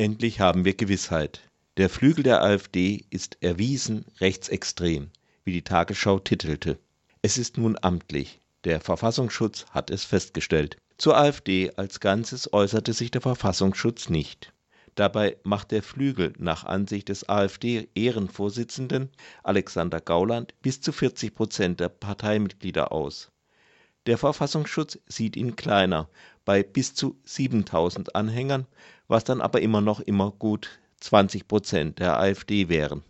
Endlich haben wir Gewissheit. Der Flügel der AfD ist erwiesen rechtsextrem, wie die Tagesschau titelte. Es ist nun amtlich. Der Verfassungsschutz hat es festgestellt. Zur AfD als Ganzes äußerte sich der Verfassungsschutz nicht. Dabei macht der Flügel nach Ansicht des AfD-Ehrenvorsitzenden Alexander Gauland bis zu 40 Prozent der Parteimitglieder aus. Der Verfassungsschutz sieht ihn kleiner, bei bis zu 7000 Anhängern, was dann aber immer noch immer gut 20 Prozent der AfD wären.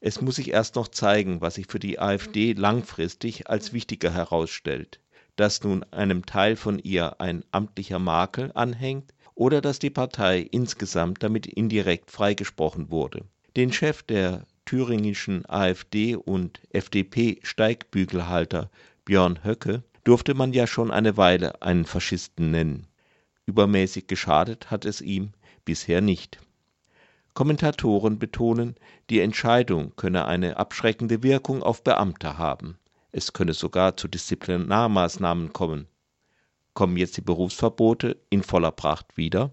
Es muss sich erst noch zeigen, was sich für die AfD langfristig als wichtiger herausstellt, dass nun einem Teil von ihr ein amtlicher Makel anhängt oder dass die Partei insgesamt damit indirekt freigesprochen wurde. Den Chef der thüringischen AfD und FDP-Steigbügelhalter Björn Höcke durfte man ja schon eine Weile einen Faschisten nennen. Übermäßig geschadet hat es ihm bisher nicht. Kommentatoren betonen, die Entscheidung könne eine abschreckende Wirkung auf Beamte haben. Es könne sogar zu Disziplinarmaßnahmen kommen. Kommen jetzt die Berufsverbote in voller Pracht wieder?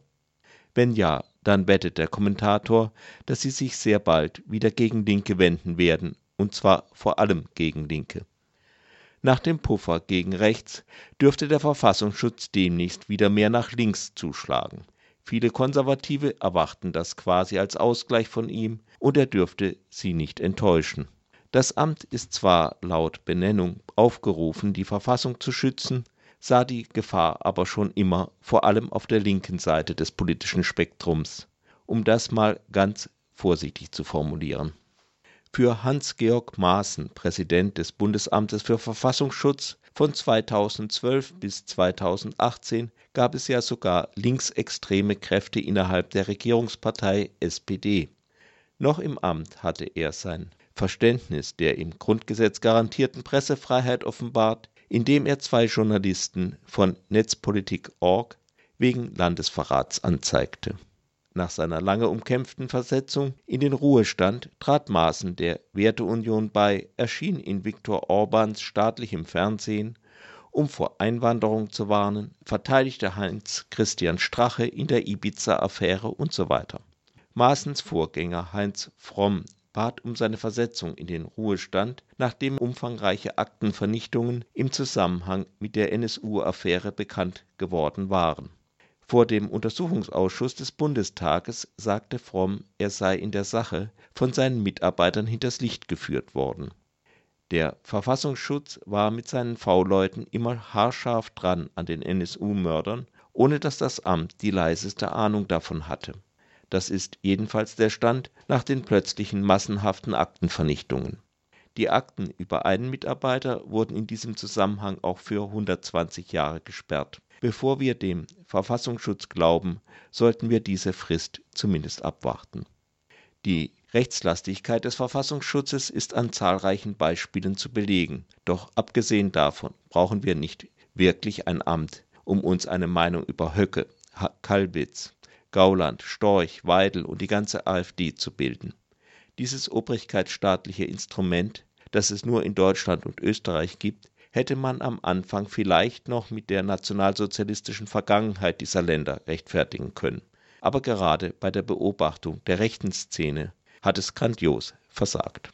Wenn ja, dann wettet der Kommentator, dass sie sich sehr bald wieder gegen Linke wenden werden, und zwar vor allem gegen Linke. Nach dem Puffer gegen rechts dürfte der Verfassungsschutz demnächst wieder mehr nach links zuschlagen. Viele Konservative erwarten das quasi als Ausgleich von ihm und er dürfte sie nicht enttäuschen. Das Amt ist zwar laut Benennung aufgerufen, die Verfassung zu schützen, sah die Gefahr aber schon immer vor allem auf der linken Seite des politischen Spektrums, um das mal ganz vorsichtig zu formulieren für Hans-Georg Maaßen, Präsident des Bundesamtes für Verfassungsschutz, von 2012 bis 2018 gab es ja sogar linksextreme Kräfte innerhalb der Regierungspartei SPD. Noch im Amt hatte er sein Verständnis der im Grundgesetz garantierten Pressefreiheit offenbart, indem er zwei Journalisten von Netzpolitik.org wegen Landesverrats anzeigte nach seiner lange umkämpften Versetzung in den Ruhestand trat Maaßen der Werteunion bei, erschien in Viktor Orbáns staatlichem Fernsehen, um vor Einwanderung zu warnen, verteidigte Heinz-Christian Strache in der Ibiza-Affäre weiter. Maaßens Vorgänger Heinz Fromm bat um seine Versetzung in den Ruhestand, nachdem umfangreiche Aktenvernichtungen im Zusammenhang mit der NSU-Affäre bekannt geworden waren vor dem Untersuchungsausschuss des Bundestages sagte Fromm, er sei in der Sache von seinen Mitarbeitern hinters Licht geführt worden. Der Verfassungsschutz war mit seinen V-Leuten immer haarscharf dran an den NSU-Mördern, ohne dass das Amt die leiseste Ahnung davon hatte. Das ist jedenfalls der Stand nach den plötzlichen massenhaften Aktenvernichtungen. Die Akten über einen Mitarbeiter wurden in diesem Zusammenhang auch für 120 Jahre gesperrt Bevor wir dem Verfassungsschutz glauben, sollten wir diese Frist zumindest abwarten. Die Rechtslastigkeit des Verfassungsschutzes ist an zahlreichen Beispielen zu belegen. Doch abgesehen davon brauchen wir nicht wirklich ein Amt, um uns eine Meinung über Höcke, Kalbitz, Gauland, Storch, Weidel und die ganze AfD zu bilden. Dieses obrigkeitsstaatliche Instrument, das es nur in Deutschland und Österreich gibt, hätte man am Anfang vielleicht noch mit der nationalsozialistischen Vergangenheit dieser Länder rechtfertigen können. Aber gerade bei der Beobachtung der rechten Szene hat es grandios versagt